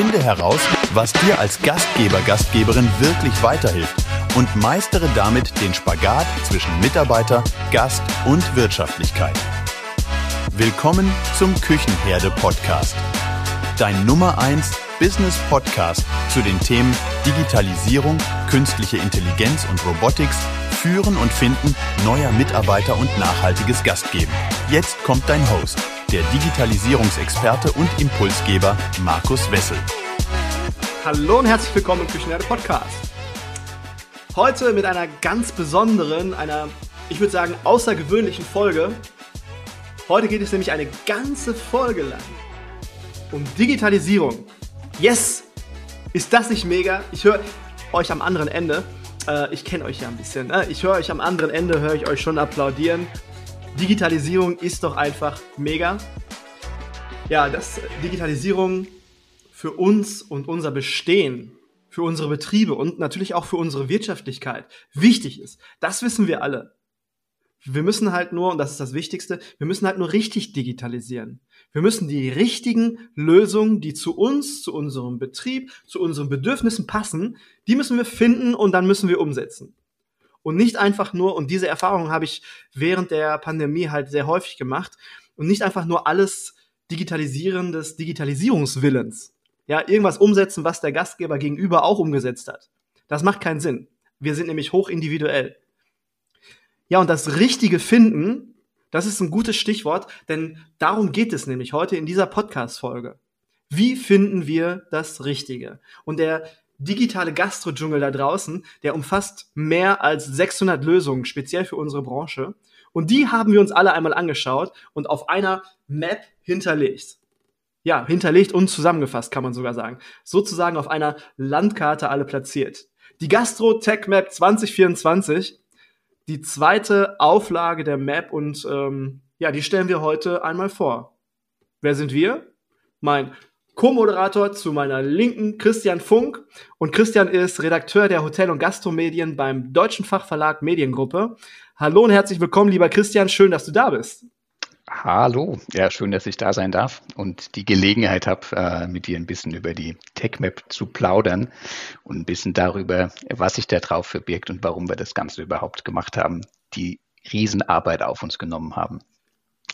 Finde heraus, was dir als Gastgeber, Gastgeberin wirklich weiterhilft und meistere damit den Spagat zwischen Mitarbeiter, Gast und Wirtschaftlichkeit. Willkommen zum Küchenherde Podcast. Dein Nummer 1 Business Podcast zu den Themen Digitalisierung, künstliche Intelligenz und Robotics, Führen und Finden neuer Mitarbeiter und nachhaltiges Gastgeben. Jetzt kommt dein Host, der Digitalisierungsexperte und Impulsgeber Markus Wessel. Hallo und herzlich willkommen im Küchenherde Podcast. Heute mit einer ganz besonderen, einer, ich würde sagen, außergewöhnlichen Folge. Heute geht es nämlich eine ganze Folge lang um Digitalisierung. Yes! Ist das nicht mega? Ich höre euch am anderen Ende. Äh, ich kenne euch ja ein bisschen. Ne? Ich höre euch am anderen Ende, höre ich euch schon applaudieren. Digitalisierung ist doch einfach mega. Ja, dass Digitalisierung für uns und unser Bestehen, für unsere Betriebe und natürlich auch für unsere Wirtschaftlichkeit wichtig ist. Das wissen wir alle. Wir müssen halt nur, und das ist das Wichtigste, wir müssen halt nur richtig digitalisieren. Wir müssen die richtigen Lösungen, die zu uns, zu unserem Betrieb, zu unseren Bedürfnissen passen, die müssen wir finden und dann müssen wir umsetzen und nicht einfach nur, und diese Erfahrung habe ich während der Pandemie halt sehr häufig gemacht, und nicht einfach nur alles digitalisieren des Digitalisierungswillens. Ja, irgendwas umsetzen, was der Gastgeber gegenüber auch umgesetzt hat. Das macht keinen Sinn. Wir sind nämlich hoch individuell. Ja, und das Richtige finden, das ist ein gutes Stichwort, denn darum geht es nämlich heute in dieser Podcast-Folge. Wie finden wir das Richtige? Und der digitale Gastro-Dschungel da draußen, der umfasst mehr als 600 Lösungen, speziell für unsere Branche. Und die haben wir uns alle einmal angeschaut und auf einer Map hinterlegt. Ja, hinterlegt und zusammengefasst, kann man sogar sagen. Sozusagen auf einer Landkarte alle platziert. Die Gastro Tech Map 2024, die zweite Auflage der Map und ähm, ja, die stellen wir heute einmal vor. Wer sind wir? Mein Co-Moderator zu meiner Linken Christian Funk. Und Christian ist Redakteur der Hotel- und Gastromedien beim Deutschen Fachverlag Mediengruppe. Hallo und herzlich willkommen, lieber Christian. Schön, dass du da bist. Hallo, ja, schön, dass ich da sein darf und die Gelegenheit habe, äh, mit dir ein bisschen über die TechMap zu plaudern und ein bisschen darüber, was sich da drauf verbirgt und warum wir das Ganze überhaupt gemacht haben, die Riesenarbeit auf uns genommen haben,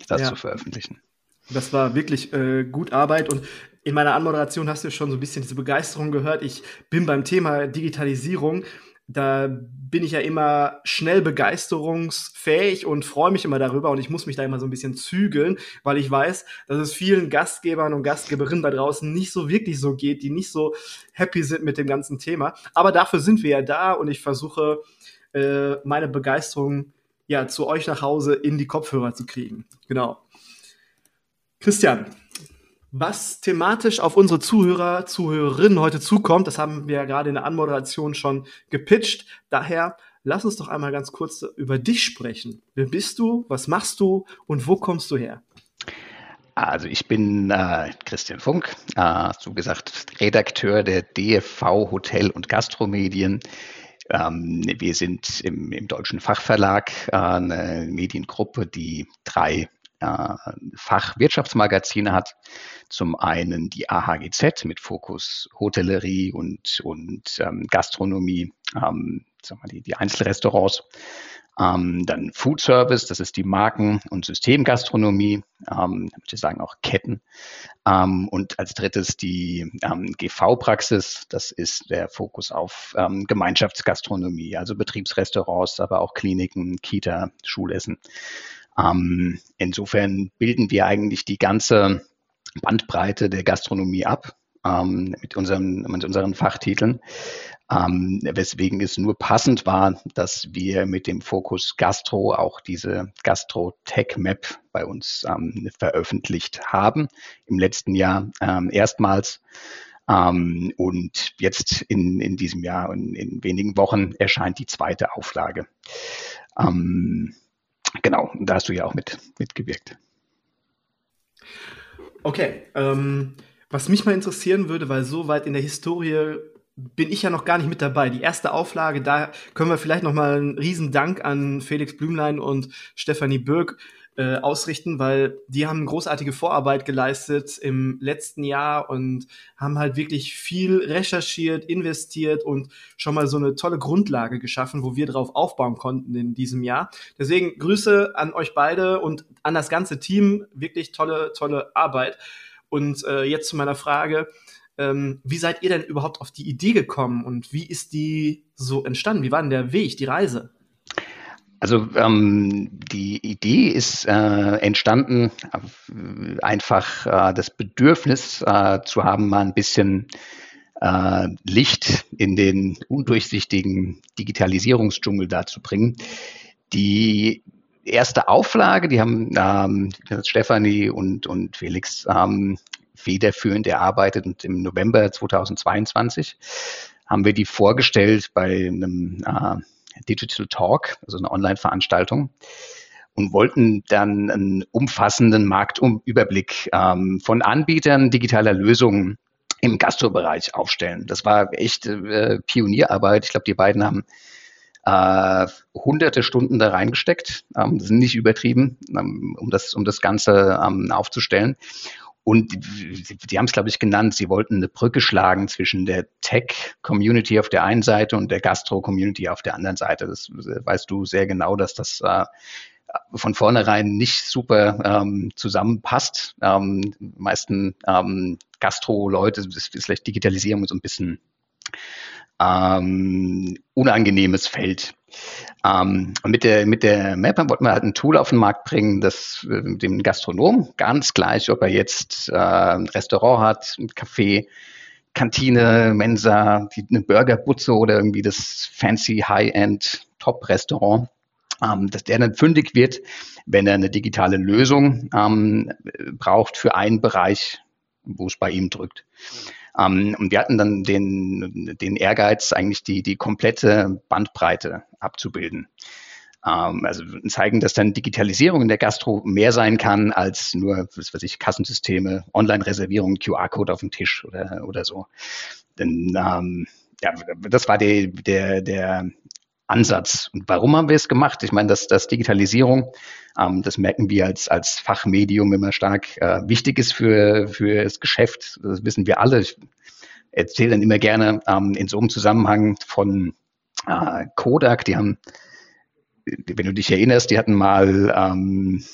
das ja. zu veröffentlichen. Das war wirklich äh, gut Arbeit und in meiner Anmoderation hast du schon so ein bisschen diese Begeisterung gehört. Ich bin beim Thema Digitalisierung. Da bin ich ja immer schnell begeisterungsfähig und freue mich immer darüber und ich muss mich da immer so ein bisschen zügeln, weil ich weiß, dass es vielen Gastgebern und Gastgeberinnen da draußen nicht so wirklich so geht, die nicht so happy sind mit dem ganzen Thema. Aber dafür sind wir ja da und ich versuche äh, meine Begeisterung ja zu euch nach Hause in die Kopfhörer zu kriegen. Genau. Christian, was thematisch auf unsere Zuhörer, Zuhörerinnen heute zukommt, das haben wir ja gerade in der Anmoderation schon gepitcht. Daher lass uns doch einmal ganz kurz über dich sprechen. Wer bist du? Was machst du? Und wo kommst du her? Also ich bin äh, Christian Funk, äh, so gesagt Redakteur der DFV Hotel und Gastromedien. Ähm, wir sind im, im Deutschen Fachverlag äh, eine Mediengruppe, die drei äh, Fachwirtschaftsmagazine hat. Zum einen die AHGZ mit Fokus Hotellerie und, und ähm, Gastronomie, ähm, sagen wir die, die Einzelrestaurants. Ähm, dann Food Service, das ist die Marken- und Systemgastronomie, ähm, ich würde sagen auch Ketten. Ähm, und als drittes die ähm, GV-Praxis, das ist der Fokus auf ähm, Gemeinschaftsgastronomie, also Betriebsrestaurants, aber auch Kliniken, Kita, Schulessen. Ähm, insofern bilden wir eigentlich die ganze Bandbreite der Gastronomie ab ähm, mit, unseren, mit unseren Fachtiteln. Ähm, weswegen es nur passend war, dass wir mit dem Fokus Gastro auch diese Gastro Tech Map bei uns ähm, veröffentlicht haben. Im letzten Jahr ähm, erstmals. Ähm, und jetzt in, in diesem Jahr und in wenigen Wochen erscheint die zweite Auflage. Ähm, genau, da hast du ja auch mit, mitgewirkt. Okay, ähm, was mich mal interessieren würde, weil so weit in der Historie bin ich ja noch gar nicht mit dabei. Die erste Auflage, da können wir vielleicht noch mal einen riesen Dank an Felix Blümlein und Stefanie Böck äh, ausrichten, weil die haben großartige Vorarbeit geleistet im letzten Jahr und haben halt wirklich viel recherchiert, investiert und schon mal so eine tolle Grundlage geschaffen, wo wir drauf aufbauen konnten in diesem Jahr. Deswegen Grüße an euch beide und an das ganze Team. Wirklich tolle, tolle Arbeit. Und äh, jetzt zu meiner Frage. Ähm, wie seid ihr denn überhaupt auf die Idee gekommen und wie ist die so entstanden? Wie war denn der Weg, die Reise? Also ähm, die Idee ist äh, entstanden, äh, einfach äh, das Bedürfnis äh, zu haben, mal ein bisschen äh, Licht in den undurchsichtigen Digitalisierungsdschungel darzubringen. Die erste Auflage, die haben ähm, Stefanie und, und Felix ähm, federführend erarbeitet und im November 2022 haben wir die vorgestellt bei einem Digital Talk, also eine Online-Veranstaltung, und wollten dann einen umfassenden Marktüberblick ähm, von Anbietern digitaler Lösungen im Gastrobereich aufstellen. Das war echt äh, Pionierarbeit. Ich glaube, die beiden haben äh, hunderte Stunden da reingesteckt, ähm, das sind nicht übertrieben, ähm, um, das, um das Ganze ähm, aufzustellen. Und die, die haben es, glaube ich, genannt, sie wollten eine Brücke schlagen zwischen der Tech-Community auf der einen Seite und der Gastro-Community auf der anderen Seite. Das äh, weißt du sehr genau, dass das äh, von vornherein nicht super ähm, zusammenpasst. Ähm, meisten ähm, Gastro-Leute ist, ist vielleicht Digitalisierung so ein bisschen ähm, unangenehmes Feld. Ähm, mit der, mit der Mapper wollten wir halt ein Tool auf den Markt bringen, das äh, dem Gastronom ganz gleich, ob er jetzt äh, ein Restaurant hat, ein Café, Kantine, Mensa, die, eine Burgerbutze oder irgendwie das fancy High-End Top-Restaurant, ähm, dass der dann fündig wird, wenn er eine digitale Lösung ähm, braucht für einen Bereich, wo es bei ihm drückt. Ähm, und wir hatten dann den, den Ehrgeiz, eigentlich die, die komplette Bandbreite abzubilden. Ähm, also zeigen, dass dann Digitalisierung in der Gastro mehr sein kann als nur, was weiß ich, Kassensysteme, Online-Reservierung, QR-Code auf dem Tisch oder, oder so. Denn ähm, ja, das war der, der, der Ansatz. Und warum haben wir es gemacht? Ich meine, dass, dass Digitalisierung, ähm, das merken wir als, als Fachmedium immer stark, äh, wichtig ist für, für das Geschäft. Das wissen wir alle. Ich erzähle dann immer gerne ähm, in so einem Zusammenhang von äh, Kodak. Die haben, wenn du dich erinnerst, die hatten mal ähm,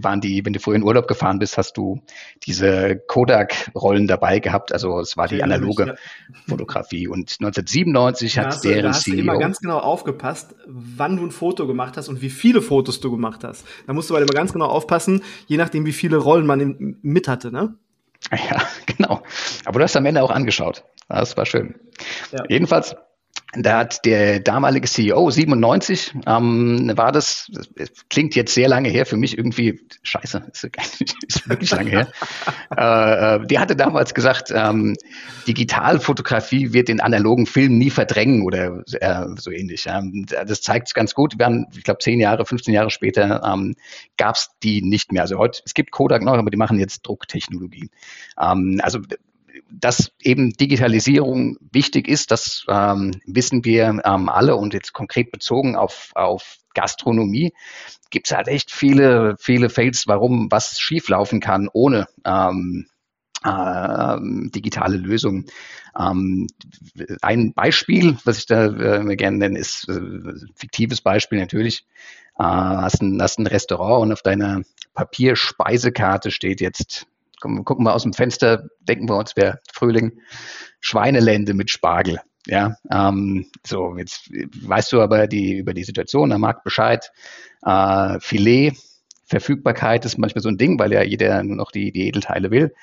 waren die, wenn du vorher in Urlaub gefahren bist, hast du diese Kodak-Rollen dabei gehabt. Also es war die analoge ja. Fotografie. Und 1997 hat deren da hast CEO. Du immer ganz genau aufgepasst, wann du ein Foto gemacht hast und wie viele Fotos du gemacht hast. Da musst du halt immer ganz genau aufpassen, je nachdem, wie viele Rollen man mit hatte, ne? Ja, genau. Aber du hast am Ende auch angeschaut. Das war schön. Ja. Jedenfalls da hat der damalige CEO, 97, ähm, war das, das, klingt jetzt sehr lange her, für mich irgendwie, scheiße, ist, ist wirklich lange her. Äh, äh, der hatte damals gesagt, ähm, Digitalfotografie wird den analogen Film nie verdrängen oder äh, so ähnlich. Ähm, das zeigt es ganz gut. Wir haben, ich glaube, zehn Jahre, 15 Jahre später ähm, gab es die nicht mehr. Also heute, es gibt Kodak noch, aber die machen jetzt Drucktechnologie. Ähm, also dass eben Digitalisierung wichtig ist, das ähm, wissen wir ähm, alle und jetzt konkret bezogen auf, auf Gastronomie gibt es halt echt viele, viele Fails, warum was schieflaufen kann ohne ähm, äh, digitale Lösungen. Ähm, ein Beispiel, was ich da äh, gerne nenne, ist äh, fiktives Beispiel natürlich. Äh, hast, ein, hast ein Restaurant und auf deiner Papierspeisekarte steht jetzt gucken wir aus dem Fenster, denken wir uns, wäre Frühling, Schweinelände mit Spargel. Ja, ähm, so, jetzt weißt du aber die, über die Situation am Markt Bescheid. Äh, Filet, Verfügbarkeit ist manchmal so ein Ding, weil ja jeder nur noch die, die Edelteile will.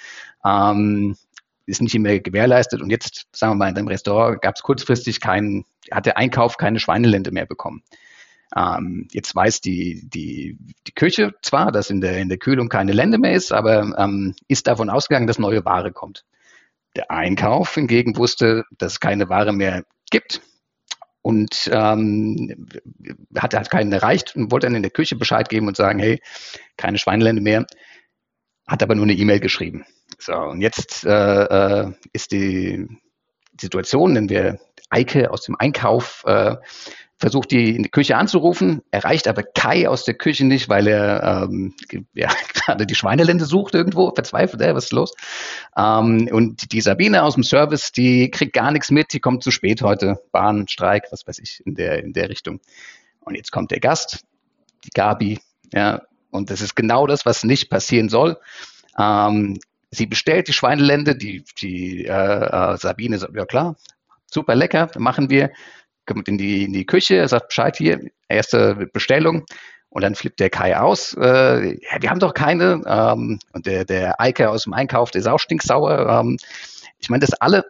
Ähm, ist nicht immer gewährleistet. Und jetzt, sagen wir mal, in deinem Restaurant gab es kurzfristig keinen, hat der Einkauf keine Schweinelände mehr bekommen. Ähm, jetzt weiß die, die, die Küche zwar, dass in der, in der Kühlung keine Lände mehr ist, aber ähm, ist davon ausgegangen, dass neue Ware kommt. Der Einkauf hingegen wusste, dass es keine Ware mehr gibt und ähm, hat halt keinen erreicht und wollte dann in der Küche Bescheid geben und sagen, hey, keine Schweinelände mehr, hat aber nur eine E-Mail geschrieben. So, und jetzt äh, äh, ist die Situation, in der Eike aus dem Einkauf äh, versucht, die in die Küche anzurufen, erreicht aber Kai aus der Küche nicht, weil er ähm, ja, gerade die Schweinelände sucht irgendwo, verzweifelt, ey, was ist los? Ähm, und die Sabine aus dem Service, die kriegt gar nichts mit, die kommt zu spät heute, Bahnstreik, was weiß ich, in der, in der Richtung. Und jetzt kommt der Gast, die Gabi, ja, und das ist genau das, was nicht passieren soll. Ähm, sie bestellt die Schweinelände, die, die äh, äh, Sabine sagt, ja klar, super lecker, machen wir kommt in die, in die Küche, sagt Bescheid hier, erste Bestellung. Und dann flippt der Kai aus. Äh, ja, wir haben doch keine. Ähm, und der, der Eike aus dem Einkauf, der ist auch stinksauer. Ähm, ich meine, das alle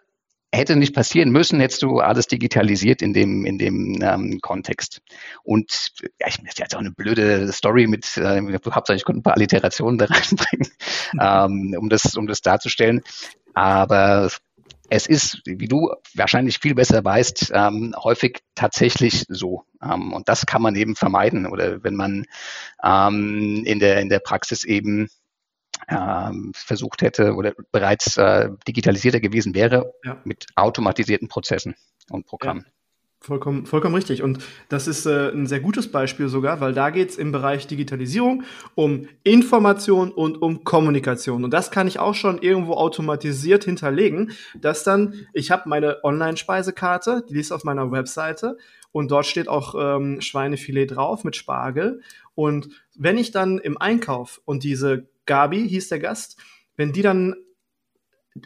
hätte nicht passieren müssen, hättest du alles digitalisiert in dem, in dem ähm, Kontext. Und ja, ich möchte jetzt auch eine blöde Story mit, äh, hauptsächlich konnte ein paar Alliterationen da reinbringen, ähm, um, das, um das darzustellen. Aber es ist, wie du wahrscheinlich viel besser weißt, ähm, häufig tatsächlich so. Ähm, und das kann man eben vermeiden. Oder wenn man ähm, in, der, in der Praxis eben ähm, versucht hätte oder bereits äh, digitalisierter gewesen wäre ja. mit automatisierten Prozessen und Programmen. Ja. Vollkommen, vollkommen richtig. Und das ist äh, ein sehr gutes Beispiel sogar, weil da geht es im Bereich Digitalisierung um Information und um Kommunikation. Und das kann ich auch schon irgendwo automatisiert hinterlegen, dass dann, ich habe meine Online-Speisekarte, die ist auf meiner Webseite und dort steht auch ähm, Schweinefilet drauf mit Spargel. Und wenn ich dann im Einkauf und diese Gabi hieß der Gast, wenn die dann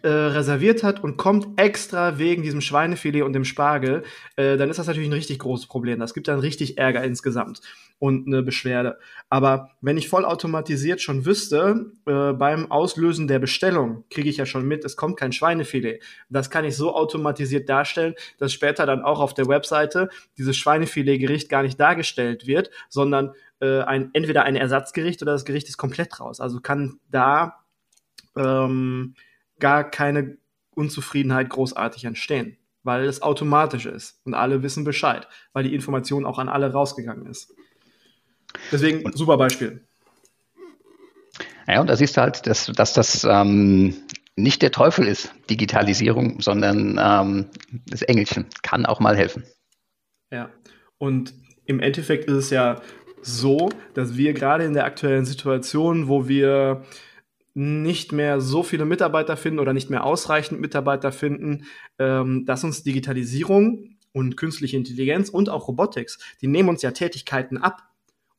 äh, reserviert hat und kommt extra wegen diesem Schweinefilet und dem Spargel, äh, dann ist das natürlich ein richtig großes Problem. Das gibt dann richtig Ärger insgesamt und eine Beschwerde. Aber wenn ich vollautomatisiert schon wüsste, äh, beim Auslösen der Bestellung kriege ich ja schon mit, es kommt kein Schweinefilet. Das kann ich so automatisiert darstellen, dass später dann auch auf der Webseite dieses Schweinefilet-Gericht gar nicht dargestellt wird, sondern äh, ein, entweder ein Ersatzgericht oder das Gericht ist komplett raus. Also kann da ähm, gar keine Unzufriedenheit großartig entstehen, weil es automatisch ist und alle wissen Bescheid, weil die Information auch an alle rausgegangen ist. Deswegen und, super Beispiel. Ja, und da siehst du halt, dass, dass das ähm, nicht der Teufel ist, Digitalisierung, sondern ähm, das Engelchen kann auch mal helfen. Ja, und im Endeffekt ist es ja so, dass wir gerade in der aktuellen Situation, wo wir nicht mehr so viele Mitarbeiter finden oder nicht mehr ausreichend Mitarbeiter finden, ähm, dass uns Digitalisierung und künstliche Intelligenz und auch Robotics, die nehmen uns ja Tätigkeiten ab.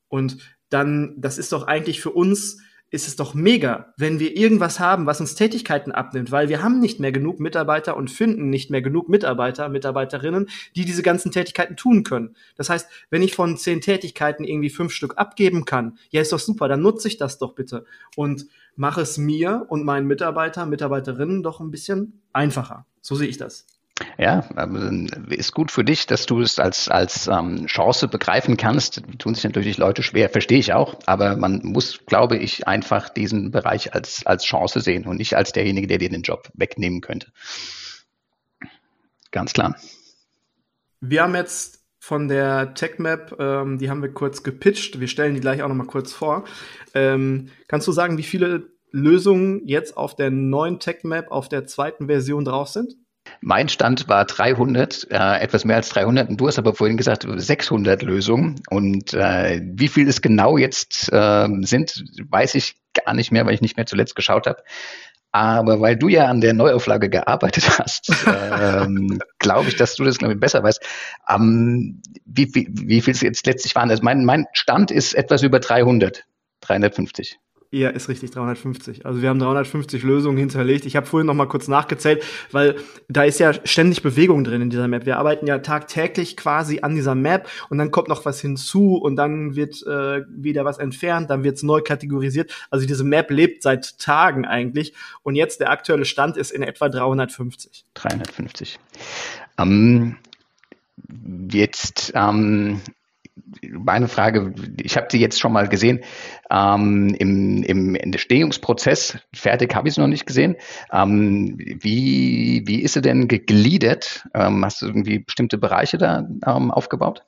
Und dann, das ist doch eigentlich für uns ist es doch mega, wenn wir irgendwas haben, was uns Tätigkeiten abnimmt, weil wir haben nicht mehr genug Mitarbeiter und finden nicht mehr genug Mitarbeiter, Mitarbeiterinnen, die diese ganzen Tätigkeiten tun können. Das heißt, wenn ich von zehn Tätigkeiten irgendwie fünf Stück abgeben kann, ja, ist doch super, dann nutze ich das doch bitte und mache es mir und meinen Mitarbeiter, Mitarbeiterinnen doch ein bisschen einfacher. So sehe ich das. Ja, ähm, ist gut für dich, dass du es als, als ähm, Chance begreifen kannst. Tun sich natürlich Leute schwer, verstehe ich auch, aber man muss, glaube ich, einfach diesen Bereich als, als Chance sehen und nicht als derjenige, der dir den Job wegnehmen könnte. Ganz klar. Wir haben jetzt von der TechMap, ähm, die haben wir kurz gepitcht. Wir stellen die gleich auch nochmal kurz vor. Ähm, kannst du sagen, wie viele Lösungen jetzt auf der neuen TechMap, auf der zweiten Version drauf sind? Mein Stand war 300, äh, etwas mehr als 300. Und du hast aber vorhin gesagt 600 Lösungen. Und äh, wie viel es genau jetzt äh, sind, weiß ich gar nicht mehr, weil ich nicht mehr zuletzt geschaut habe. Aber weil du ja an der Neuauflage gearbeitet hast, ähm, glaube ich, dass du das glaube ich, besser weißt. Ähm, wie, wie, wie viel es jetzt letztlich waren? Also mein, mein Stand ist etwas über 300, 350. Ja, ist richtig, 350. Also wir haben 350 Lösungen hinterlegt. Ich habe vorhin noch mal kurz nachgezählt, weil da ist ja ständig Bewegung drin in dieser Map. Wir arbeiten ja tagtäglich quasi an dieser Map und dann kommt noch was hinzu und dann wird äh, wieder was entfernt, dann wird es neu kategorisiert. Also diese Map lebt seit Tagen eigentlich und jetzt der aktuelle Stand ist in etwa 350. 350. Ähm, jetzt ähm, meine Frage, ich habe sie jetzt schon mal gesehen, ähm, im, im Entstehungsprozess, fertig habe ich es noch nicht gesehen. Ähm, wie, wie ist sie denn gegliedert? Ähm, hast du irgendwie bestimmte Bereiche da ähm, aufgebaut?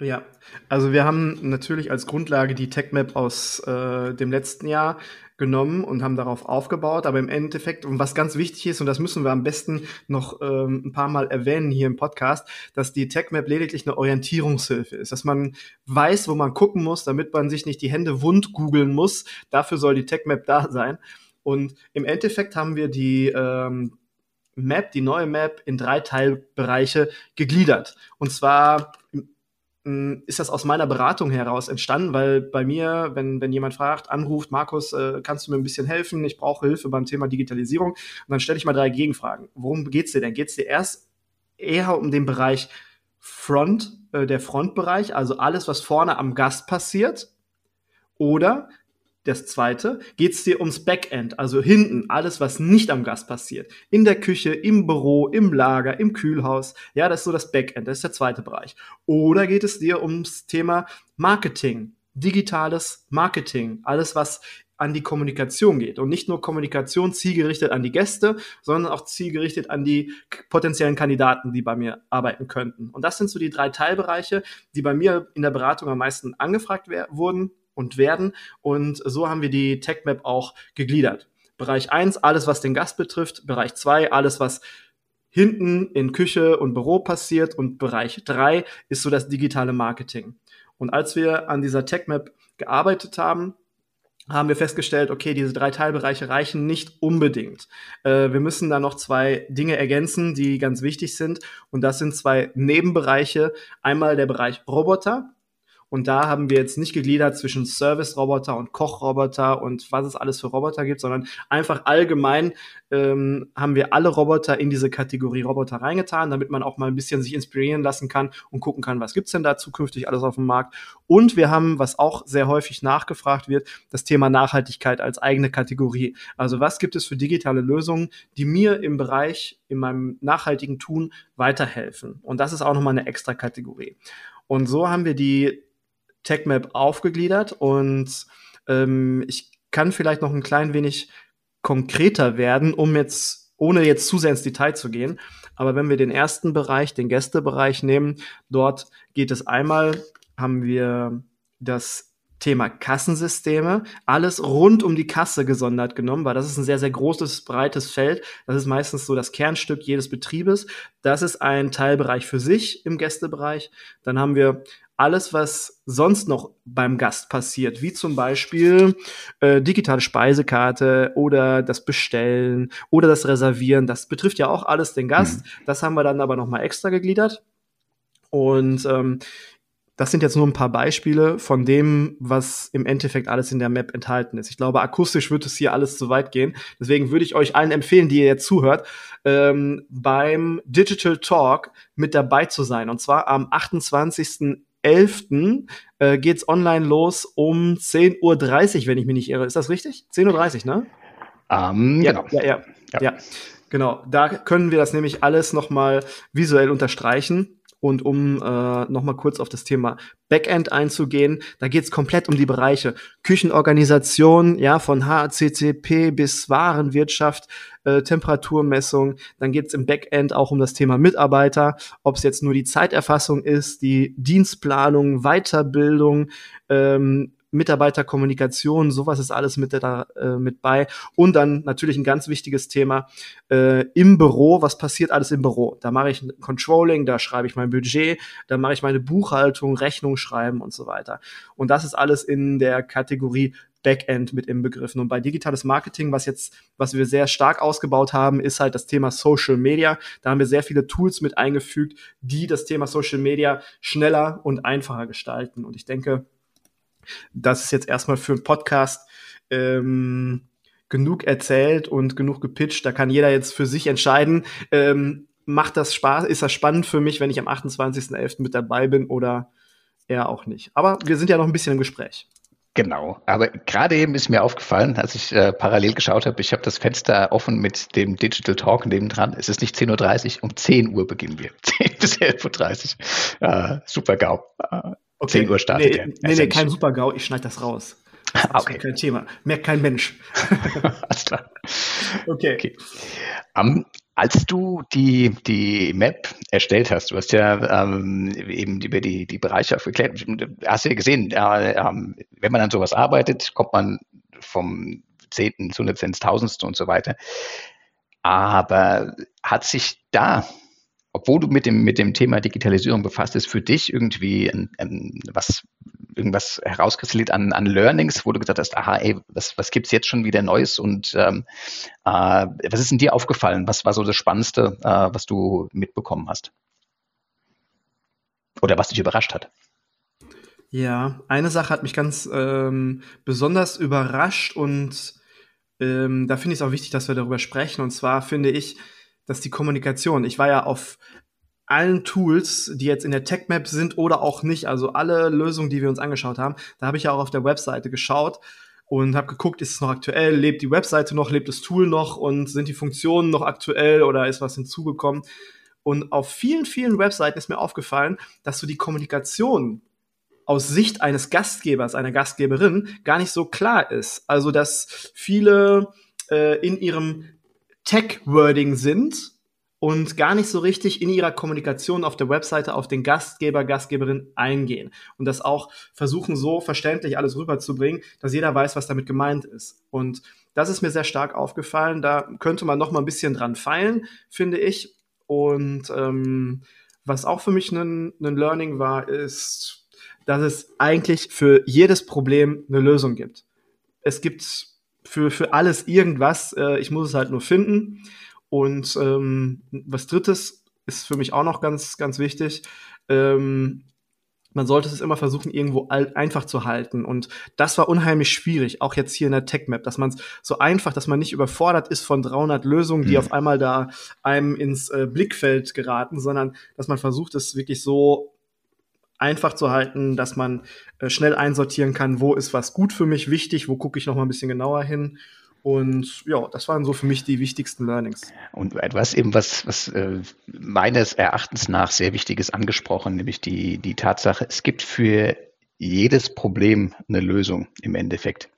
Ja, also wir haben natürlich als Grundlage die TechMap aus äh, dem letzten Jahr genommen und haben darauf aufgebaut. Aber im Endeffekt, und was ganz wichtig ist, und das müssen wir am besten noch ähm, ein paar Mal erwähnen hier im Podcast, dass die TechMap lediglich eine Orientierungshilfe ist, dass man weiß, wo man gucken muss, damit man sich nicht die Hände wund googeln muss. Dafür soll die TechMap da sein. Und im Endeffekt haben wir die ähm, Map, die neue Map, in drei Teilbereiche gegliedert. Und zwar ist das aus meiner Beratung heraus entstanden, weil bei mir, wenn, wenn jemand fragt, anruft, Markus, äh, kannst du mir ein bisschen helfen? Ich brauche Hilfe beim Thema Digitalisierung. Und dann stelle ich mal drei Gegenfragen. Worum geht's dir denn? Geht's dir erst eher um den Bereich Front, äh, der Frontbereich, also alles, was vorne am Gast passiert? Oder das zweite, geht es dir ums Backend, also hinten, alles, was nicht am Gast passiert. In der Küche, im Büro, im Lager, im Kühlhaus. Ja, das ist so das Backend, das ist der zweite Bereich. Oder geht es dir ums Thema Marketing, digitales Marketing, alles, was an die Kommunikation geht. Und nicht nur Kommunikation zielgerichtet an die Gäste, sondern auch zielgerichtet an die potenziellen Kandidaten, die bei mir arbeiten könnten. Und das sind so die drei Teilbereiche, die bei mir in der Beratung am meisten angefragt wurden und werden. Und so haben wir die TechMap auch gegliedert. Bereich 1, alles, was den Gast betrifft. Bereich 2, alles, was hinten in Küche und Büro passiert. Und Bereich 3 ist so das digitale Marketing. Und als wir an dieser TechMap gearbeitet haben, haben wir festgestellt, okay, diese drei Teilbereiche reichen nicht unbedingt. Äh, wir müssen da noch zwei Dinge ergänzen, die ganz wichtig sind. Und das sind zwei Nebenbereiche. Einmal der Bereich Roboter. Und da haben wir jetzt nicht gegliedert zwischen Service-Roboter und Kochroboter und was es alles für Roboter gibt, sondern einfach allgemein ähm, haben wir alle Roboter in diese Kategorie Roboter reingetan, damit man auch mal ein bisschen sich inspirieren lassen kann und gucken kann, was gibt's denn da zukünftig alles auf dem Markt. Und wir haben, was auch sehr häufig nachgefragt wird, das Thema Nachhaltigkeit als eigene Kategorie. Also was gibt es für digitale Lösungen, die mir im Bereich, in meinem nachhaltigen Tun weiterhelfen? Und das ist auch nochmal eine extra Kategorie. Und so haben wir die TechMap aufgegliedert und ähm, ich kann vielleicht noch ein klein wenig konkreter werden, um jetzt, ohne jetzt zu sehr ins Detail zu gehen. Aber wenn wir den ersten Bereich, den Gästebereich nehmen, dort geht es einmal, haben wir das Thema Kassensysteme, alles rund um die Kasse gesondert genommen, weil das ist ein sehr, sehr großes, breites Feld. Das ist meistens so das Kernstück jedes Betriebes. Das ist ein Teilbereich für sich im Gästebereich. Dann haben wir alles, was sonst noch beim Gast passiert, wie zum Beispiel äh, digitale Speisekarte oder das Bestellen oder das Reservieren, das betrifft ja auch alles den Gast. Mhm. Das haben wir dann aber noch mal extra gegliedert. Und ähm, das sind jetzt nur ein paar Beispiele von dem, was im Endeffekt alles in der Map enthalten ist. Ich glaube, akustisch wird es hier alles zu weit gehen. Deswegen würde ich euch allen empfehlen, die ihr jetzt zuhört, ähm, beim Digital Talk mit dabei zu sein. Und zwar am 28. 11. Äh, geht's online los um 10.30 Uhr, wenn ich mich nicht irre. Ist das richtig? 10.30 Uhr, ne? Um, ähm, ja, genau. Ja, ja, ja, ja. Genau. Da können wir das nämlich alles nochmal visuell unterstreichen. Und um äh, nochmal kurz auf das Thema Backend einzugehen, da geht es komplett um die Bereiche Küchenorganisation, ja, von HACCP bis Warenwirtschaft, äh, Temperaturmessung. Dann geht es im Backend auch um das Thema Mitarbeiter, ob es jetzt nur die Zeiterfassung ist, die Dienstplanung, Weiterbildung, ähm, Mitarbeiterkommunikation, sowas ist alles mit, da, äh, mit bei. Und dann natürlich ein ganz wichtiges Thema äh, im Büro. Was passiert alles im Büro? Da mache ich Controlling, da schreibe ich mein Budget, da mache ich meine Buchhaltung, Rechnung schreiben und so weiter. Und das ist alles in der Kategorie Backend mit inbegriffen. Und bei digitales Marketing, was jetzt, was wir sehr stark ausgebaut haben, ist halt das Thema Social Media. Da haben wir sehr viele Tools mit eingefügt, die das Thema Social Media schneller und einfacher gestalten. Und ich denke, das ist jetzt erstmal für einen Podcast ähm, genug erzählt und genug gepitcht. Da kann jeder jetzt für sich entscheiden, ähm, macht das Spaß, ist das spannend für mich, wenn ich am 28.11. mit dabei bin oder eher auch nicht. Aber wir sind ja noch ein bisschen im Gespräch. Genau, aber gerade eben ist mir aufgefallen, als ich äh, parallel geschaut habe, ich habe das Fenster offen mit dem Digital Talk nebendran. Es ist nicht 10.30 Uhr, um 10 Uhr beginnen wir. 10 bis 11.30 Uhr. Äh, super GAU. Äh, Okay. 10 Uhr startet nee, der. Nee, nee, kein Super-GAU, ich schneide das raus. Das ist okay. kein Thema. Merkt kein Mensch. Alles klar. Okay. okay. Um, Als du die, die Map erstellt hast, du hast ja ähm, eben über die, die Bereiche aufgeklärt, hast ja gesehen, äh, äh, wenn man an sowas arbeitet, kommt man vom Zehnten zu ins Tausendste und so weiter. Aber hat sich da, obwohl du mit dem, mit dem Thema Digitalisierung befasst bist, für dich irgendwie ein, ein, was, irgendwas herauskristallisiert an, an Learnings, wo du gesagt hast, aha, ey, was, was gibt's jetzt schon wieder Neues und ähm, äh, was ist denn dir aufgefallen? Was war so das Spannendste, äh, was du mitbekommen hast? Oder was dich überrascht hat? Ja, eine Sache hat mich ganz ähm, besonders überrascht und ähm, da finde ich es auch wichtig, dass wir darüber sprechen. Und zwar finde ich, dass die Kommunikation, ich war ja auf allen Tools, die jetzt in der TechMap sind oder auch nicht, also alle Lösungen, die wir uns angeschaut haben, da habe ich ja auch auf der Webseite geschaut und habe geguckt, ist es noch aktuell, lebt die Webseite noch, lebt das Tool noch und sind die Funktionen noch aktuell oder ist was hinzugekommen? Und auf vielen, vielen Webseiten ist mir aufgefallen, dass so die Kommunikation aus Sicht eines Gastgebers, einer Gastgeberin gar nicht so klar ist. Also, dass viele äh, in ihrem Tech-Wording sind und gar nicht so richtig in ihrer Kommunikation auf der Webseite auf den Gastgeber, Gastgeberin eingehen und das auch versuchen so verständlich alles rüberzubringen, dass jeder weiß, was damit gemeint ist. Und das ist mir sehr stark aufgefallen. Da könnte man noch mal ein bisschen dran feilen, finde ich. Und ähm, was auch für mich ein, ein Learning war, ist dass es eigentlich für jedes Problem eine Lösung gibt. Es gibt für, für alles irgendwas, äh, ich muss es halt nur finden. Und ähm, was drittes ist für mich auch noch ganz, ganz wichtig. Ähm, man sollte es immer versuchen, irgendwo einfach zu halten. Und das war unheimlich schwierig, auch jetzt hier in der Tech-Map, dass man es so einfach, dass man nicht überfordert ist von 300 Lösungen, die mhm. auf einmal da einem ins äh, Blickfeld geraten, sondern dass man versucht, es wirklich so einfach zu halten, dass man äh, schnell einsortieren kann, wo ist was gut für mich wichtig, wo gucke ich noch mal ein bisschen genauer hin. Und ja, das waren so für mich die wichtigsten Learnings. Und etwas eben, was, was äh, meines Erachtens nach sehr wichtig ist, angesprochen, nämlich die, die Tatsache, es gibt für jedes Problem eine Lösung im Endeffekt.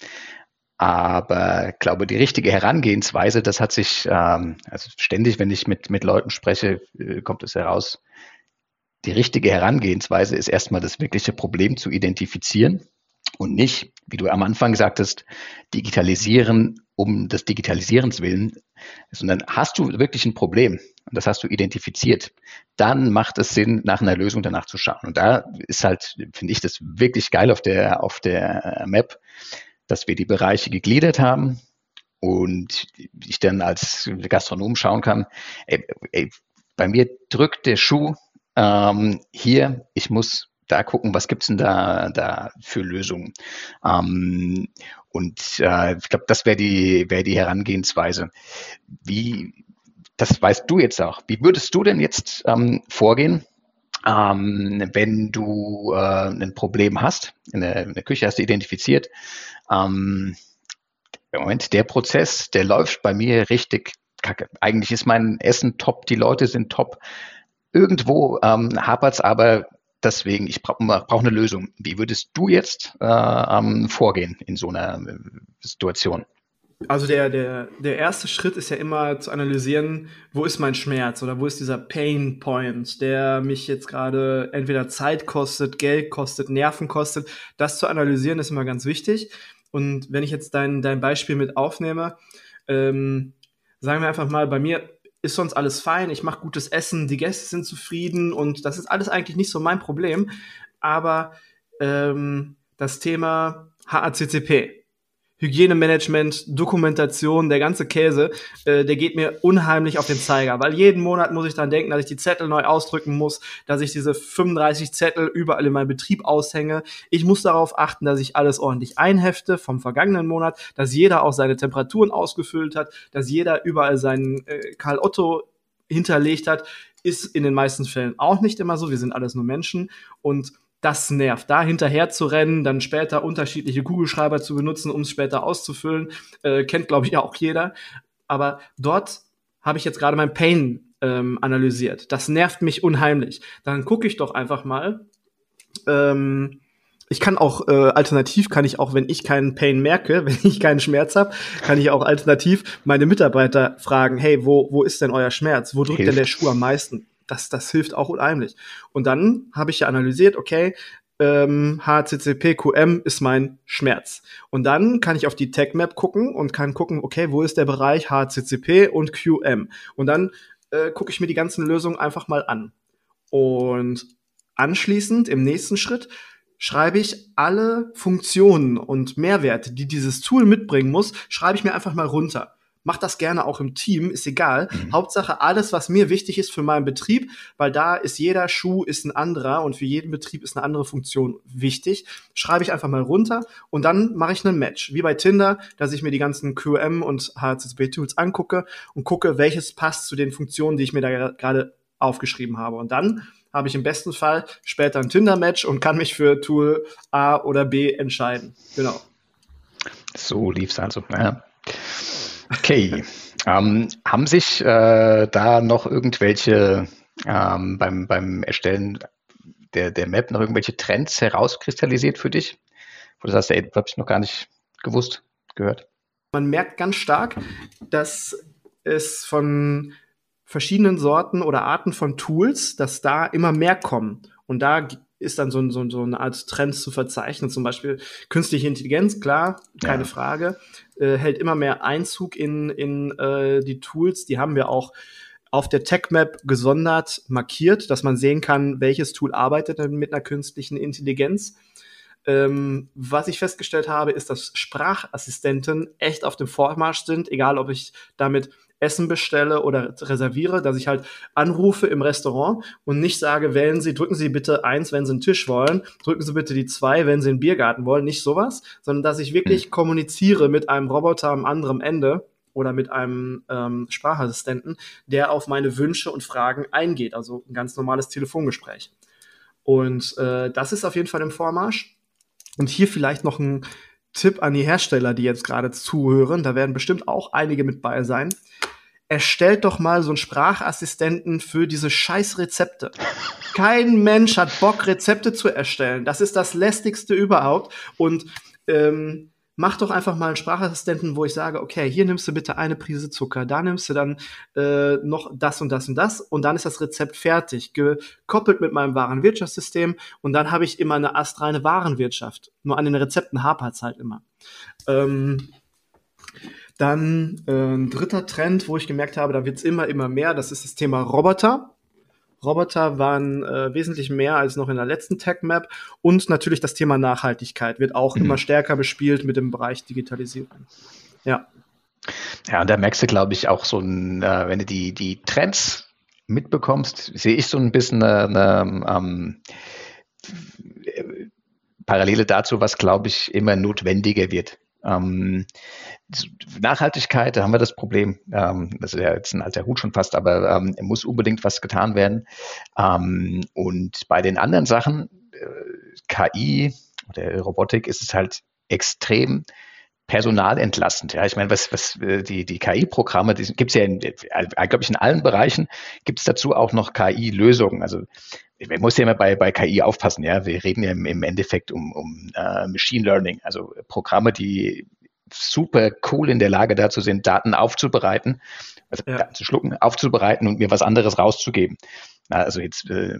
Aber ich glaube, die richtige Herangehensweise, das hat sich, ähm, also ständig, wenn ich mit, mit Leuten spreche, äh, kommt es heraus, die richtige Herangehensweise ist erstmal das wirkliche Problem zu identifizieren und nicht, wie du am Anfang sagtest, digitalisieren um des Digitalisierens willen, sondern hast du wirklich ein Problem und das hast du identifiziert, dann macht es Sinn, nach einer Lösung danach zu schauen. Und da ist halt, finde ich, das wirklich geil auf der, auf der Map, dass wir die Bereiche gegliedert haben und ich dann als Gastronom schauen kann, ey, ey, bei mir drückt der Schuh ähm, hier, ich muss da gucken, was gibt's denn da, da für Lösungen. Ähm, und äh, ich glaube, das wäre die, wäre die Herangehensweise. Wie, das weißt du jetzt auch. Wie würdest du denn jetzt ähm, vorgehen, ähm, wenn du äh, ein Problem hast, in der, Küche hast du identifiziert, ähm, Moment, der Prozess, der läuft bei mir richtig kacke. Eigentlich ist mein Essen top, die Leute sind top. Irgendwo ähm, hapert es aber deswegen, ich brauche brauch eine Lösung. Wie würdest du jetzt äh, ähm, vorgehen in so einer äh, Situation? Also der, der, der erste Schritt ist ja immer zu analysieren, wo ist mein Schmerz oder wo ist dieser Pain Point, der mich jetzt gerade entweder Zeit kostet, Geld kostet, Nerven kostet. Das zu analysieren ist immer ganz wichtig. Und wenn ich jetzt dein, dein Beispiel mit aufnehme, ähm, sagen wir einfach mal, bei mir ist sonst alles fein, ich mache gutes Essen, die Gäste sind zufrieden und das ist alles eigentlich nicht so mein Problem. Aber ähm, das Thema HACCP, Hygienemanagement, Dokumentation, der ganze Käse, äh, der geht mir unheimlich auf den Zeiger, weil jeden Monat muss ich dann denken, dass ich die Zettel neu ausdrücken muss, dass ich diese 35 Zettel überall in meinem Betrieb aushänge. Ich muss darauf achten, dass ich alles ordentlich einhefte vom vergangenen Monat, dass jeder auch seine Temperaturen ausgefüllt hat, dass jeder überall seinen äh, Karl Otto hinterlegt hat. Ist in den meisten Fällen auch nicht immer so. Wir sind alles nur Menschen und das nervt. Da hinterher zu rennen, dann später unterschiedliche Kugelschreiber zu benutzen, um es später auszufüllen, äh, kennt, glaube ich, auch jeder. Aber dort habe ich jetzt gerade mein Pain ähm, analysiert. Das nervt mich unheimlich. Dann gucke ich doch einfach mal, ähm, ich kann auch äh, alternativ kann ich auch, wenn ich keinen Pain merke, wenn ich keinen Schmerz habe, kann ich auch alternativ meine Mitarbeiter fragen, hey, wo wo ist denn euer Schmerz? Wo drückt hilft. denn der Schuh am meisten? Das das hilft auch unheimlich. Und dann habe ich ja analysiert, okay, ähm, HCCP QM ist mein Schmerz. Und dann kann ich auf die Tag Map gucken und kann gucken, okay, wo ist der Bereich HCCP und QM? Und dann äh, gucke ich mir die ganzen Lösungen einfach mal an. Und anschließend im nächsten Schritt schreibe ich alle Funktionen und Mehrwerte, die dieses Tool mitbringen muss, schreibe ich mir einfach mal runter. Mach das gerne auch im Team, ist egal. Mhm. Hauptsache alles, was mir wichtig ist für meinen Betrieb, weil da ist jeder Schuh ist ein anderer und für jeden Betrieb ist eine andere Funktion wichtig. Schreibe ich einfach mal runter und dann mache ich einen Match. Wie bei Tinder, dass ich mir die ganzen QM und HCCP-Tools angucke und gucke, welches passt zu den Funktionen, die ich mir da gerade aufgeschrieben habe. Und dann habe ich im besten Fall später ein Tinder-Match und kann mich für Tool A oder B entscheiden. Genau. So lief's also. Ja. Okay. ähm, haben sich äh, da noch irgendwelche ähm, beim, beim Erstellen der, der Map noch irgendwelche Trends herauskristallisiert für dich? Wo du sagst, ey, habe ich noch gar nicht gewusst, gehört. Man merkt ganz stark, dass es von verschiedenen Sorten oder Arten von Tools, dass da immer mehr kommen. Und da ist dann so, so, so eine Art Trend zu verzeichnen. Zum Beispiel künstliche Intelligenz, klar, keine ja. Frage, äh, hält immer mehr Einzug in, in äh, die Tools. Die haben wir auch auf der TechMap gesondert markiert, dass man sehen kann, welches Tool arbeitet denn mit einer künstlichen Intelligenz. Ähm, was ich festgestellt habe, ist, dass Sprachassistenten echt auf dem Vormarsch sind, egal ob ich damit Essen bestelle oder reserviere, dass ich halt anrufe im Restaurant und nicht sage, wählen Sie, drücken Sie bitte eins, wenn Sie einen Tisch wollen, drücken Sie bitte die zwei, wenn Sie einen Biergarten wollen, nicht sowas, sondern dass ich wirklich hm. kommuniziere mit einem Roboter am anderen Ende oder mit einem ähm, Sprachassistenten, der auf meine Wünsche und Fragen eingeht, also ein ganz normales Telefongespräch. Und äh, das ist auf jeden Fall im Vormarsch. Und hier vielleicht noch ein Tipp an die Hersteller, die jetzt gerade zuhören. Da werden bestimmt auch einige mit bei sein erstellt doch mal so einen Sprachassistenten für diese scheiß Rezepte. Kein Mensch hat Bock, Rezepte zu erstellen. Das ist das lästigste überhaupt. Und ähm, mach doch einfach mal einen Sprachassistenten, wo ich sage, okay, hier nimmst du bitte eine Prise Zucker, da nimmst du dann äh, noch das und das und das und dann ist das Rezept fertig, gekoppelt mit meinem Warenwirtschaftssystem und dann habe ich immer eine astreine Warenwirtschaft. Nur an den Rezepten hapert es halt immer. Ähm, dann äh, ein dritter Trend, wo ich gemerkt habe, da wird es immer, immer mehr, das ist das Thema Roboter. Roboter waren äh, wesentlich mehr als noch in der letzten Tech-Map. Und natürlich das Thema Nachhaltigkeit wird auch mhm. immer stärker bespielt mit dem Bereich Digitalisierung. Ja. Ja, und da merkst du, glaube ich, auch so ein, äh, wenn du die, die Trends mitbekommst, sehe ich so ein bisschen eine, eine ähm, Parallele dazu, was, glaube ich, immer notwendiger wird. Ähm, Nachhaltigkeit, da haben wir das Problem, ähm, das ist ja jetzt ein alter Hut schon fast, aber ähm, muss unbedingt was getan werden. Ähm, und bei den anderen Sachen, äh, KI oder Robotik, ist es halt extrem personalentlastend. Ja, ich meine, was, was äh, die, die KI-Programme, die gibt es ja, äh, glaube ich, in allen Bereichen gibt es dazu auch noch KI-Lösungen. Also man muss ja immer bei, bei KI aufpassen, ja. Wir reden ja im, im Endeffekt um, um uh, Machine Learning, also Programme, die super cool in der Lage dazu sind, Daten aufzubereiten, also ja. Daten zu schlucken, aufzubereiten und mir was anderes rauszugeben. Also jetzt, äh,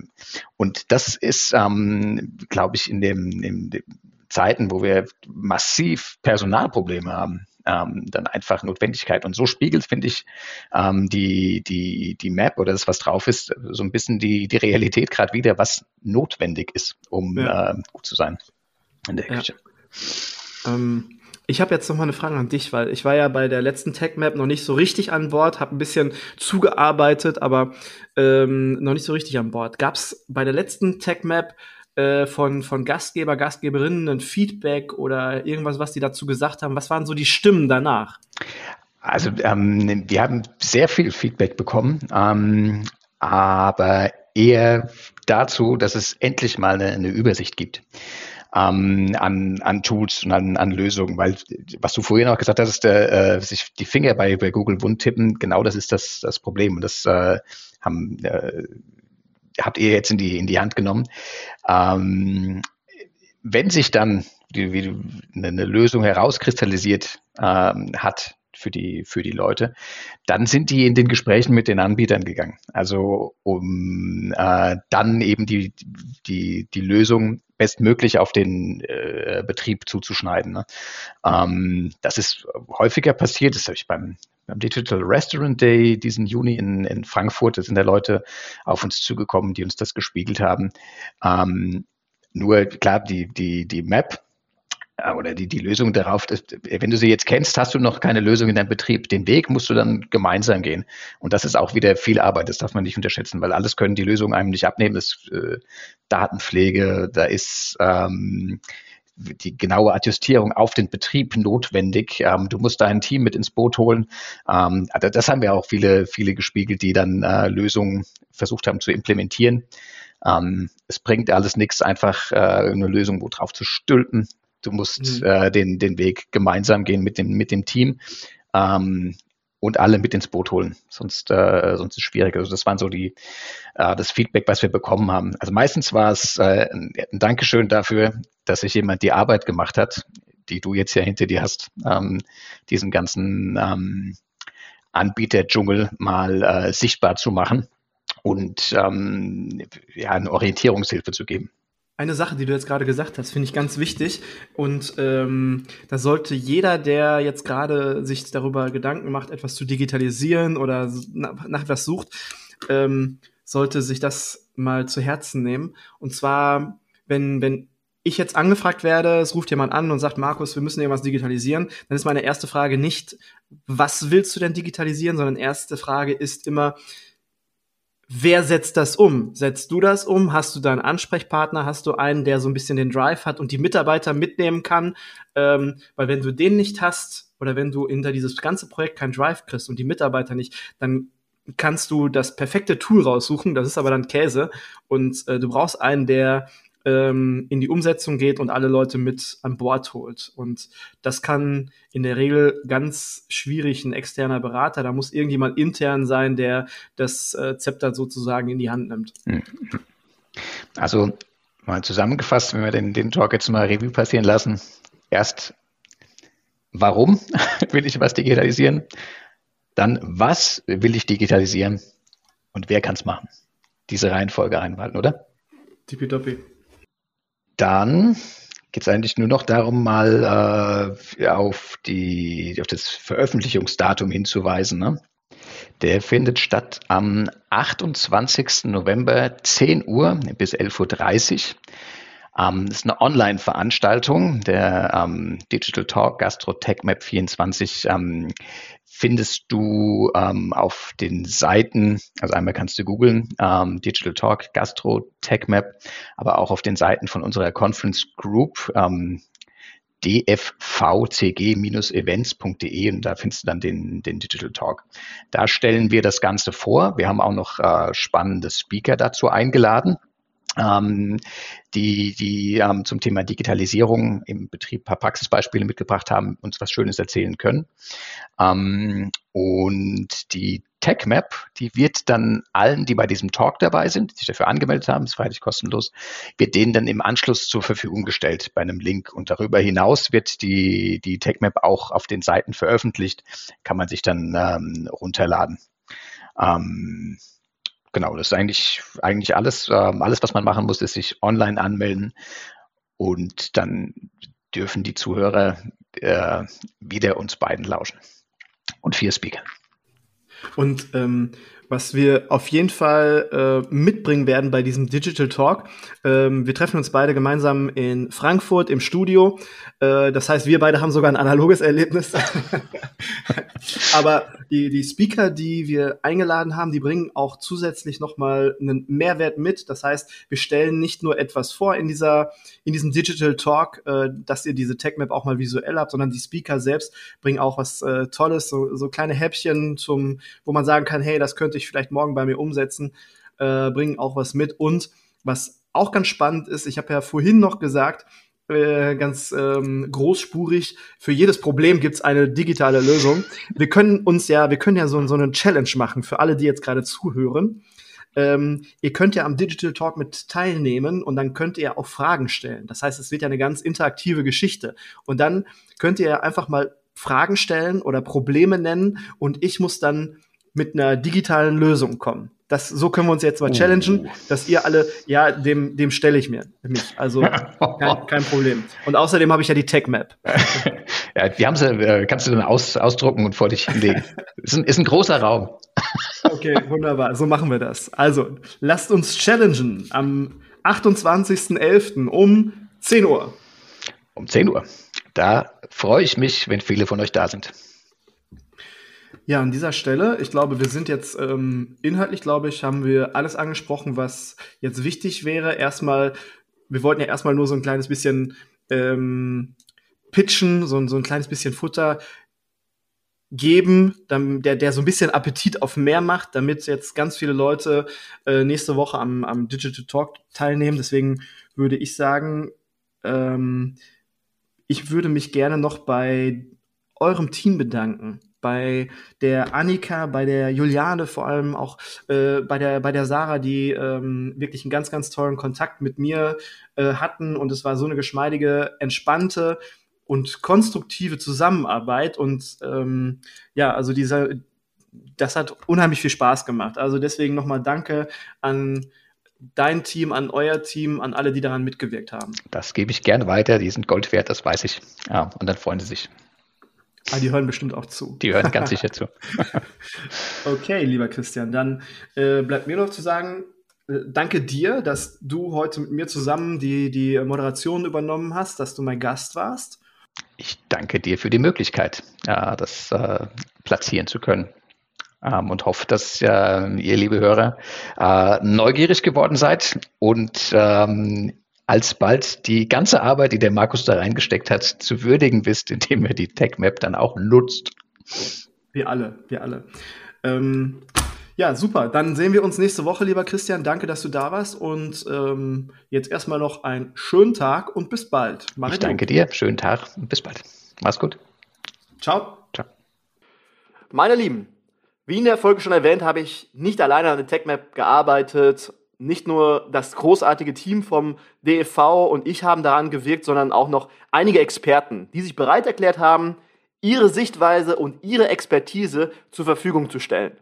und das ist, ähm, glaube ich, in dem, in dem Zeiten, wo wir massiv Personalprobleme haben, ähm, dann einfach Notwendigkeit. Und so spiegelt, finde ich, ähm, die, die, die Map oder das, was drauf ist, so ein bisschen die, die Realität gerade wieder, was notwendig ist, um ja. äh, gut zu sein in der Küche. Ja. Ähm, ich habe jetzt noch mal eine Frage an dich, weil ich war ja bei der letzten Tech Map noch nicht so richtig an Bord, habe ein bisschen zugearbeitet, aber ähm, noch nicht so richtig an Bord. Gab es bei der letzten Tech Map äh, von, von Gastgeber, Gastgeberinnen ein Feedback oder irgendwas, was die dazu gesagt haben? Was waren so die Stimmen danach? Also ähm, wir haben sehr viel Feedback bekommen, ähm, aber eher dazu, dass es endlich mal eine, eine Übersicht gibt ähm, an, an Tools und an, an Lösungen, weil was du vorhin auch gesagt hast, äh, sich die Finger bei, bei Google wund tippen, genau das ist das, das Problem. Und das äh, haben äh, habt ihr jetzt in die, in die Hand genommen. Ähm, wenn sich dann die, wie eine Lösung herauskristallisiert ähm, hat für die, für die Leute, dann sind die in den Gesprächen mit den Anbietern gegangen. Also um äh, dann eben die, die, die Lösung bestmöglich auf den äh, Betrieb zuzuschneiden. Ne? Ähm, das ist häufiger passiert, das habe ich beim, beim Digital Restaurant Day diesen Juni in, in Frankfurt, da sind da Leute auf uns zugekommen, die uns das gespiegelt haben. Ähm, nur klar, die, die, die Map oder die, die Lösung darauf, dass, wenn du sie jetzt kennst, hast du noch keine Lösung in deinem Betrieb. Den Weg musst du dann gemeinsam gehen. Und das ist auch wieder viel Arbeit, das darf man nicht unterschätzen, weil alles können die Lösungen einem nicht abnehmen. Das ist äh, Datenpflege, da ist ähm, die genaue Adjustierung auf den Betrieb notwendig. Ähm, du musst dein Team mit ins Boot holen. Ähm, also das haben wir auch viele, viele gespiegelt, die dann äh, Lösungen versucht haben zu implementieren. Ähm, es bringt alles nichts, einfach äh, eine Lösung wo drauf zu stülpen. Du musst mhm. äh, den, den Weg gemeinsam gehen mit dem, mit dem Team ähm, und alle mit ins Boot holen. Sonst, äh, sonst ist es schwierig. Also das waren so die, äh, das Feedback, was wir bekommen haben. Also meistens war es äh, ein, Dankeschön dafür, dass sich jemand die Arbeit gemacht hat, die du jetzt ja hinter dir hast, ähm, diesen ganzen ähm, Anbieter-Dschungel mal äh, sichtbar zu machen und ähm, ja, eine Orientierungshilfe zu geben. Eine Sache, die du jetzt gerade gesagt hast, finde ich ganz wichtig. Und ähm, da sollte jeder, der jetzt gerade sich darüber Gedanken macht, etwas zu digitalisieren oder nach, nach etwas sucht, ähm, sollte sich das mal zu Herzen nehmen. Und zwar, wenn, wenn ich jetzt angefragt werde, es ruft jemand an und sagt, Markus, wir müssen irgendwas digitalisieren, dann ist meine erste Frage nicht, was willst du denn digitalisieren, sondern erste Frage ist immer, Wer setzt das um? Setzt du das um? Hast du da einen Ansprechpartner? Hast du einen, der so ein bisschen den Drive hat und die Mitarbeiter mitnehmen kann? Ähm, weil wenn du den nicht hast oder wenn du hinter dieses ganze Projekt keinen Drive kriegst und die Mitarbeiter nicht, dann kannst du das perfekte Tool raussuchen. Das ist aber dann Käse. Und äh, du brauchst einen, der ähm, in die Umsetzung geht und alle Leute mit an Bord holt. Und das kann in der Regel ganz schwierig ein externer Berater. Da muss irgendjemand intern sein, der das äh, Zepter sozusagen in die Hand nimmt. Mhm. Also mal zusammengefasst, wenn wir den, den Talk jetzt mal Revue passieren lassen. Erst, warum will ich was digitalisieren? Dann, was will ich digitalisieren? Und wer kann es machen? Diese Reihenfolge einhalten, oder? Tippitoppi dann geht es eigentlich nur noch darum, mal äh, auf, die, auf das Veröffentlichungsdatum hinzuweisen. Ne? Der findet statt am 28. November 10 Uhr bis 11.30 Uhr. Ähm, das ist eine Online-Veranstaltung. Der ähm, Digital Talk Gastro Tech Map 24 ähm, findest du ähm, auf den Seiten, also einmal kannst du googeln, ähm, Digital Talk, Gastro, Tech Map, aber auch auf den Seiten von unserer Conference Group, ähm, dfvcg-events.de und da findest du dann den, den Digital Talk. Da stellen wir das Ganze vor. Wir haben auch noch äh, spannende Speaker dazu eingeladen ähm, die, die ähm, zum Thema Digitalisierung im Betrieb paar Praxisbeispiele mitgebracht haben, uns was Schönes erzählen können. Ähm, und die TechMap, die wird dann allen, die bei diesem Talk dabei sind, die sich dafür angemeldet haben, ist freilich kostenlos, wird denen dann im Anschluss zur Verfügung gestellt bei einem Link. Und darüber hinaus wird die, die TechMap auch auf den Seiten veröffentlicht, kann man sich dann ähm, runterladen. Ähm, genau, das ist eigentlich, eigentlich alles. Ähm, alles, was man machen muss, ist sich online anmelden und dann dürfen die Zuhörer äh, wieder uns beiden lauschen. Und vier Speaker. Und ähm, was wir auf jeden Fall äh, mitbringen werden bei diesem Digital Talk. Ähm, wir treffen uns beide gemeinsam in Frankfurt im Studio. Äh, das heißt, wir beide haben sogar ein analoges Erlebnis. Aber die, die Speaker, die wir eingeladen haben, die bringen auch zusätzlich nochmal einen Mehrwert mit. Das heißt, wir stellen nicht nur etwas vor in dieser, in diesem Digital Talk, äh, dass ihr diese Tech Map auch mal visuell habt, sondern die Speaker selbst bringen auch was äh, Tolles, so, so kleine Häppchen zum, wo man sagen kann, hey, das könnte ich vielleicht morgen bei mir umsetzen, äh, bringen auch was mit. Und was auch ganz spannend ist, ich habe ja vorhin noch gesagt, äh, ganz ähm, großspurig, für jedes Problem gibt es eine digitale Lösung. Wir können uns ja, wir können ja so, so eine Challenge machen für alle, die jetzt gerade zuhören. ähm, ihr könnt ja am Digital Talk mit teilnehmen und dann könnt ihr auch Fragen stellen. Das heißt, es wird ja eine ganz interaktive Geschichte. Und dann könnt ihr einfach mal Fragen stellen oder Probleme nennen und ich muss dann mit einer digitalen Lösung kommen. Das, so können wir uns jetzt mal uh. challengen, dass ihr alle, ja, dem, dem stelle ich mir mich. Also kein, kein Problem. Und außerdem habe ich ja die Tech Map. ja, die haben sie, äh, kannst du dann aus, ausdrucken und vor dich hinlegen. ist, ein, ist ein großer Raum. okay, wunderbar. So machen wir das. Also, lasst uns challengen am 28.11. um 10 Uhr. Um 10 Uhr. Da freue ich mich, wenn viele von euch da sind. Ja, an dieser Stelle, ich glaube, wir sind jetzt ähm, inhaltlich, glaube ich, haben wir alles angesprochen, was jetzt wichtig wäre. Erstmal, wir wollten ja erstmal nur so ein kleines bisschen ähm, pitchen, so, so ein kleines bisschen Futter geben, der, der so ein bisschen Appetit auf mehr macht, damit jetzt ganz viele Leute äh, nächste Woche am, am Digital Talk teilnehmen. Deswegen würde ich sagen, ähm, ich würde mich gerne noch bei eurem Team bedanken bei der Annika, bei der Juliane vor allem auch äh, bei der bei der Sarah, die ähm, wirklich einen ganz ganz tollen Kontakt mit mir äh, hatten und es war so eine geschmeidige, entspannte und konstruktive Zusammenarbeit und ähm, ja, also dieser das hat unheimlich viel Spaß gemacht. Also deswegen nochmal Danke an dein Team, an euer Team, an alle, die daran mitgewirkt haben. Das gebe ich gerne weiter. Die sind Gold wert, das weiß ich. Ja, und dann freuen sie sich. Ah, die hören bestimmt auch zu. Die hören ganz sicher zu. okay, lieber Christian, dann äh, bleibt mir noch zu sagen, äh, danke dir, dass du heute mit mir zusammen die, die Moderation übernommen hast, dass du mein Gast warst. Ich danke dir für die Möglichkeit, äh, das äh, platzieren zu können. Ähm, und hoffe, dass ihr, liebe Hörer, neugierig geworden seid und ähm, alsbald die ganze Arbeit, die der Markus da reingesteckt hat, zu würdigen wisst, indem er die Tech Map dann auch nutzt. Wir alle, wir alle. Ähm, ja, super. Dann sehen wir uns nächste Woche, lieber Christian. Danke, dass du da warst. Und ähm, jetzt erstmal noch einen schönen Tag und bis bald. Mach ich danke dir. Schönen Tag und bis bald. Mach's gut. Ciao. Ciao. Meine Lieben, wie in der Folge schon erwähnt, habe ich nicht alleine an der TechMap gearbeitet nicht nur das großartige Team vom DFV und ich haben daran gewirkt, sondern auch noch einige Experten, die sich bereit erklärt haben, ihre Sichtweise und ihre Expertise zur Verfügung zu stellen.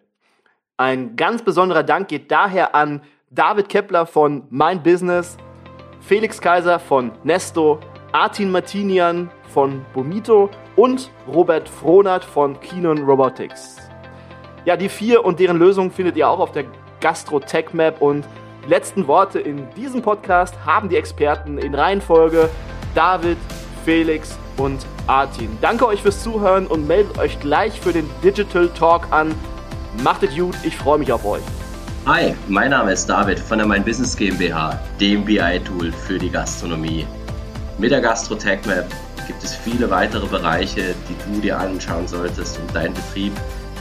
Ein ganz besonderer Dank geht daher an David Kepler von Mein Business, Felix Kaiser von Nesto, Artin Martinian von Bomito und Robert Frohnert von Kinon Robotics. Ja, die vier und deren Lösung findet ihr auch auf der Gastro Tech Map und letzten Worte in diesem Podcast haben die Experten in Reihenfolge David, Felix und Artin. Danke euch fürs Zuhören und meldet euch gleich für den Digital Talk an. Macht es gut, ich freue mich auf euch. Hi, mein Name ist David von der Mein Business GmbH, dem BI-Tool für die Gastronomie. Mit der Gastro Tech Map gibt es viele weitere Bereiche, die du dir anschauen solltest, um deinen Betrieb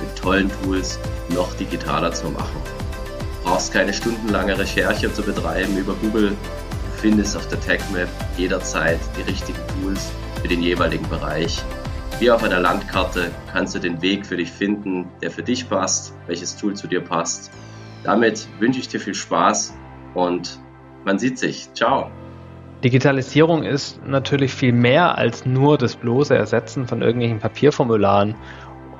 mit tollen Tools noch digitaler zu machen brauchst keine stundenlange Recherche zu betreiben über Google. Du findest auf der TechMap jederzeit die richtigen Tools für den jeweiligen Bereich. Wie auf einer Landkarte kannst du den Weg für dich finden, der für dich passt, welches Tool zu dir passt. Damit wünsche ich dir viel Spaß und man sieht sich. Ciao. Digitalisierung ist natürlich viel mehr als nur das bloße Ersetzen von irgendwelchen Papierformularen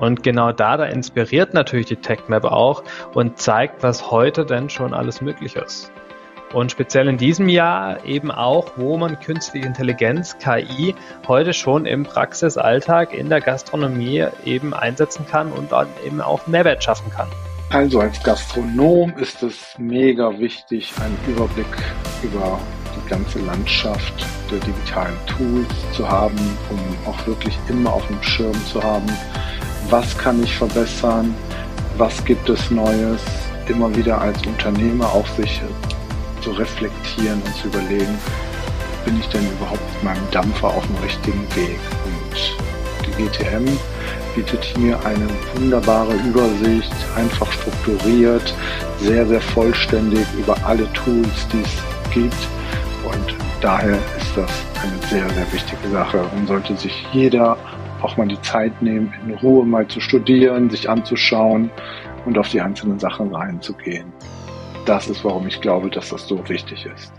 und genau da, da inspiriert natürlich die TechMap auch und zeigt, was heute denn schon alles möglich ist. Und speziell in diesem Jahr eben auch, wo man künstliche Intelligenz, KI, heute schon im Praxisalltag in der Gastronomie eben einsetzen kann und dann eben auch Mehrwert schaffen kann. Also als Gastronom ist es mega wichtig, einen Überblick über die ganze Landschaft der digitalen Tools zu haben, um auch wirklich immer auf dem Schirm zu haben, was kann ich verbessern, was gibt es Neues, immer wieder als Unternehmer auch sich zu reflektieren und zu überlegen, bin ich denn überhaupt mit meinem Dampfer auf dem richtigen Weg? Und die GTM bietet mir eine wunderbare Übersicht, einfach strukturiert, sehr, sehr vollständig über alle Tools, die es gibt. Und daher ist das eine sehr, sehr wichtige Sache und sollte sich jeder auch mal die Zeit nehmen, in Ruhe mal zu studieren, sich anzuschauen und auf die einzelnen Sachen reinzugehen. das ist, warum ich glaube, dass das so wichtig ist.